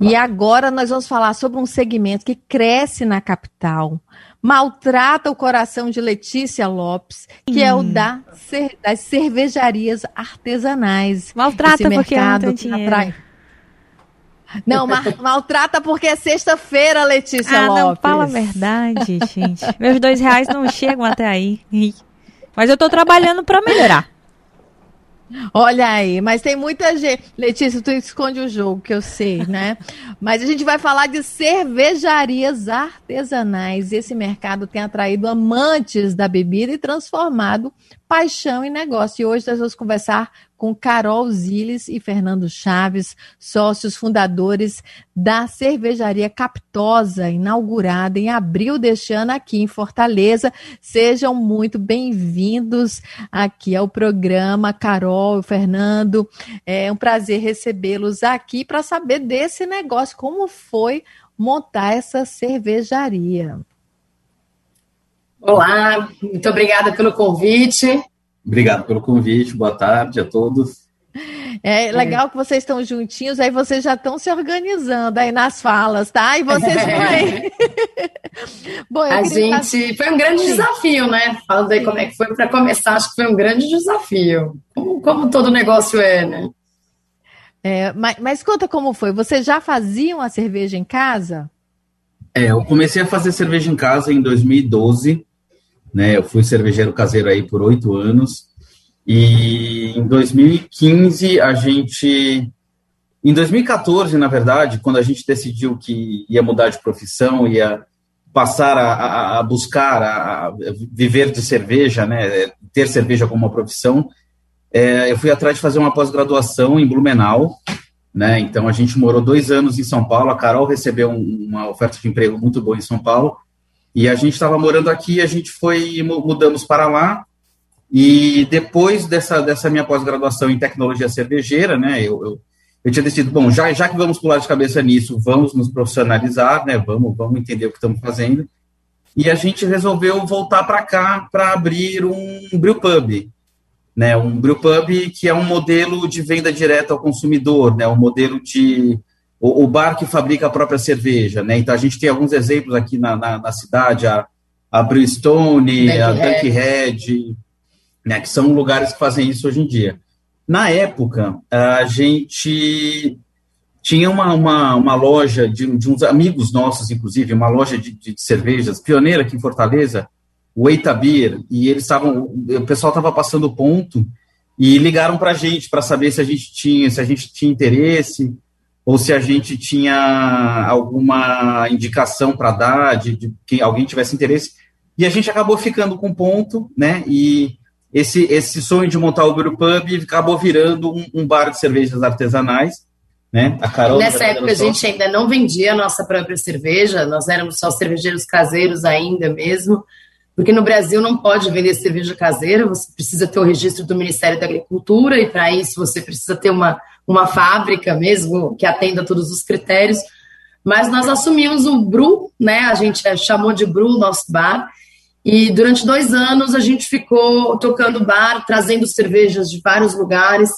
E agora nós vamos falar sobre um segmento que cresce na capital, maltrata o coração de Letícia Lopes, que hum. é o hum. da, das cervejarias artesanais. Maltrata Esse porque não tem. Atrai... Não, maltrata porque é sexta-feira, Letícia ah, Lopes. Não, fala a verdade, gente. Meus dois reais não chegam até aí. Mas eu tô trabalhando para melhorar. Olha aí, mas tem muita gente. Letícia, tu esconde o jogo, que eu sei, né? mas a gente vai falar de cervejarias artesanais. Esse mercado tem atraído amantes da bebida e transformado paixão em negócio. E hoje nós vamos conversar com Carol Ziles e Fernando Chaves, sócios fundadores da cervejaria Captosa, inaugurada em abril deste ano aqui em Fortaleza. Sejam muito bem-vindos aqui ao programa, Carol Fernando. É um prazer recebê-los aqui para saber desse negócio, como foi montar essa cervejaria. Olá, muito obrigada pelo convite. Obrigado pelo convite, boa tarde a todos. É legal é. que vocês estão juntinhos, aí vocês já estão se organizando aí nas falas, tá? E vocês aí. Bom, a gente foi um grande desafio, né? Falando aí como é que foi para começar, acho que foi um grande desafio, como, como todo negócio é, né? É, mas, mas conta como foi. Vocês já faziam a cerveja em casa? É, eu comecei a fazer cerveja em casa em 2012 né? Eu fui cervejeiro caseiro aí por oito anos e em 2015 a gente, em 2014 na verdade, quando a gente decidiu que ia mudar de profissão, ia passar a, a buscar a, a, viver de cerveja, né? Ter cerveja como uma profissão, é, eu fui atrás de fazer uma pós-graduação em Blumenau, né? Então a gente morou dois anos em São Paulo. A Carol recebeu um, uma oferta de emprego muito boa em São Paulo e a gente estava morando aqui, a gente foi, mudamos para lá, e depois dessa, dessa minha pós-graduação em tecnologia cervejeira, né, eu, eu, eu, tinha decidido, bom, já, já que vamos pular de cabeça nisso, vamos nos profissionalizar, né, vamos, vamos entender o que estamos fazendo, e a gente resolveu voltar para cá para abrir um brewpub, né, um brewpub que é um modelo de venda direta ao consumidor, né, um modelo de o, o, bar que fabrica a própria cerveja, né? Então a gente tem alguns exemplos aqui na, na, na cidade, a, a Brewstone, a Dunkhead, né? Que são lugares que fazem isso hoje em dia. Na época, a gente tinha uma, uma, uma loja de, de uns amigos nossos, inclusive, uma loja de, de cervejas pioneira aqui em Fortaleza, o Eita Beer, e eles estavam, o pessoal estava passando ponto e ligaram para a gente para saber se a gente tinha, se a gente tinha interesse ou se a gente tinha alguma indicação para dar, de, de, que alguém tivesse interesse. E a gente acabou ficando com ponto, né? E esse, esse sonho de montar o Pub acabou virando um, um, bar de cervejas artesanais. Né? A Carol Nessa época a gente ainda não vendia a nossa própria cerveja, nós éramos só cervejeiros caseiros ainda mesmo, porque no Brasil não pode vender cerveja caseira, você precisa ter o registro do Ministério da Agricultura e para isso você precisa ter uma uma fábrica mesmo que atenda todos os critérios. Mas nós assumimos o Bru, né? A gente é, chamou de Bru nosso bar. E durante dois anos a gente ficou tocando bar, trazendo cervejas de vários lugares.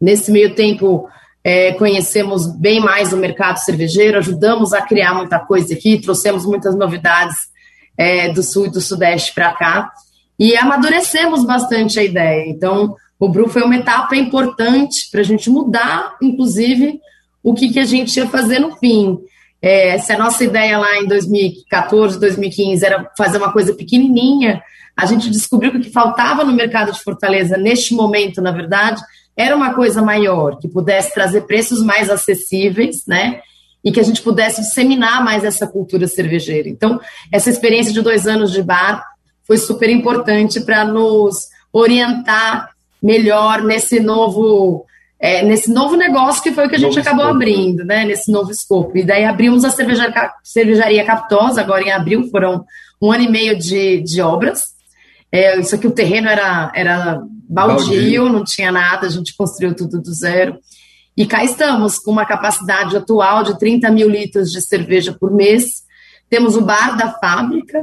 Nesse meio tempo, é, conhecemos bem mais o mercado cervejeiro, ajudamos a criar muita coisa aqui, trouxemos muitas novidades é, do sul e do sudeste para cá e amadurecemos bastante a ideia. Então, o Bru foi uma etapa importante para a gente mudar, inclusive, o que, que a gente ia fazer no fim. É, se a nossa ideia lá em 2014, 2015 era fazer uma coisa pequenininha, a gente descobriu que o que faltava no mercado de Fortaleza, neste momento, na verdade, era uma coisa maior, que pudesse trazer preços mais acessíveis, né? E que a gente pudesse disseminar mais essa cultura cervejeira. Então, essa experiência de dois anos de bar foi super importante para nos orientar melhor nesse novo é, nesse novo negócio que foi o que a gente novo acabou escopo. abrindo, né? Nesse novo escopo. E daí abrimos a cervejaria, cervejaria Captosa, agora em abril, foram um ano e meio de, de obras. É, isso aqui, o terreno era, era baldio, baldio, não tinha nada, a gente construiu tudo do zero. E cá estamos, com uma capacidade atual de 30 mil litros de cerveja por mês. Temos o bar da fábrica.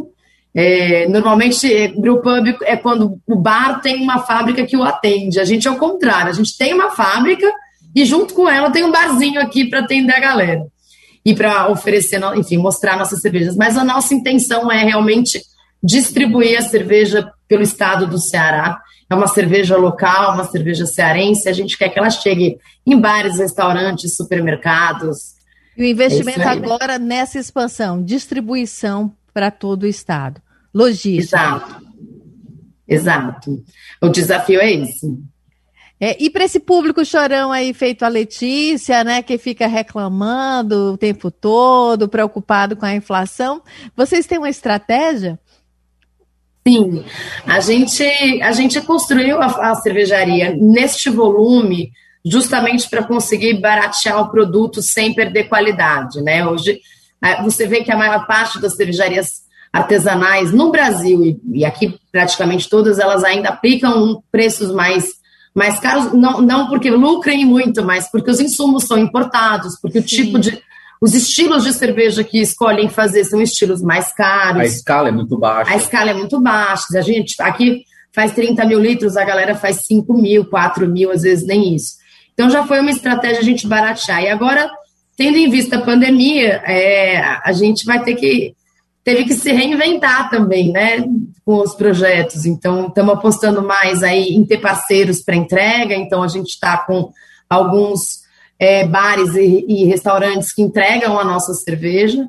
É, normalmente, pub é quando o bar tem uma fábrica que o atende. A gente é o contrário, a gente tem uma fábrica e junto com ela tem um barzinho aqui para atender a galera. E para oferecer, enfim, mostrar nossas cervejas. Mas a nossa intenção é realmente distribuir a cerveja pelo estado do Ceará é uma cerveja local, uma cerveja cearense, a gente quer que ela chegue em bares, restaurantes, supermercados. E o investimento é agora nessa expansão, distribuição para todo o estado, logística. Exato, exato. O desafio é esse. É, e para esse público chorão aí feito a Letícia, né, que fica reclamando o tempo todo, preocupado com a inflação, vocês têm uma estratégia? Sim, a gente, a gente construiu a, a cervejaria neste volume justamente para conseguir baratear o produto sem perder qualidade, né? Hoje é, você vê que a maior parte das cervejarias artesanais no Brasil e, e aqui praticamente todas elas ainda aplicam preços mais mais caros, não, não porque lucrem muito, mas porque os insumos são importados, porque Sim. o tipo de os estilos de cerveja que escolhem fazer são estilos mais caros. A escala é muito baixa. A escala é muito baixa. A gente aqui faz 30 mil litros, a galera faz 5 mil, 4 mil, às vezes nem isso. Então já foi uma estratégia a gente baratear. E agora, tendo em vista a pandemia, é, a gente vai ter que teve que se reinventar também, né, com os projetos. Então, estamos apostando mais aí em ter parceiros para entrega. Então, a gente está com alguns é, bares e, e, restaurantes que entregam a nossa cerveja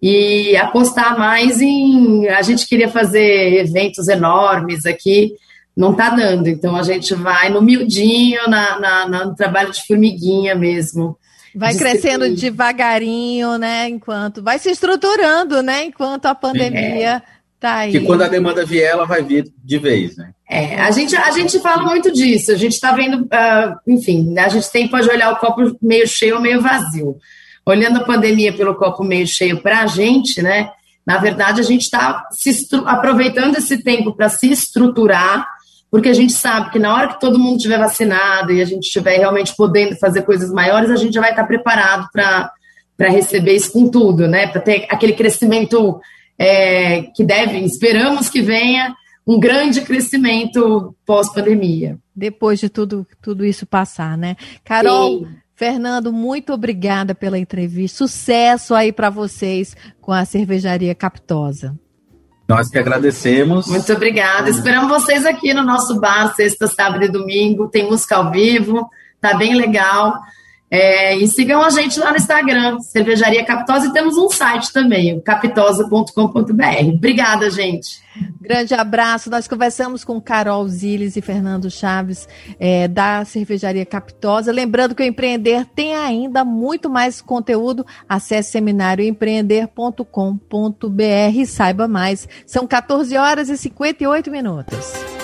e apostar mais em. A gente queria fazer eventos enormes aqui, não está dando, então a gente vai no miudinho, na, na, no trabalho de formiguinha mesmo. Vai crescendo devagarinho, né? Enquanto vai se estruturando, né? Enquanto a pandemia. É Tá aí. Que quando a demanda vier, ela vai vir de vez, né? É, a gente, a gente fala muito disso. A gente está vendo, uh, enfim, a gente tem pode olhar o copo meio cheio ou meio vazio. Olhando a pandemia pelo copo meio cheio para a gente, né? Na verdade, a gente está aproveitando esse tempo para se estruturar, porque a gente sabe que na hora que todo mundo estiver vacinado e a gente estiver realmente podendo fazer coisas maiores, a gente já vai estar preparado para receber isso com tudo, né? Para ter aquele crescimento é, que deve, esperamos que venha um grande crescimento pós-pandemia. Depois de tudo, tudo isso passar, né? Carol, Sim. Fernando, muito obrigada pela entrevista. Sucesso aí para vocês com a cervejaria Capitosa. Nós que agradecemos. Muito obrigada. Esperamos vocês aqui no nosso bar, sexta, sábado e domingo. Tem música ao vivo, tá bem legal. É, e sigam a gente lá no Instagram, Cervejaria Capitosa, e temos um site também, capitosa.com.br. Obrigada, gente. Grande abraço. Nós conversamos com Carol Ziles e Fernando Chaves é, da Cervejaria Capitosa. Lembrando que o Empreender tem ainda muito mais conteúdo. Acesse seminarioempreender.com.br e saiba mais. São 14 horas e 58 minutos.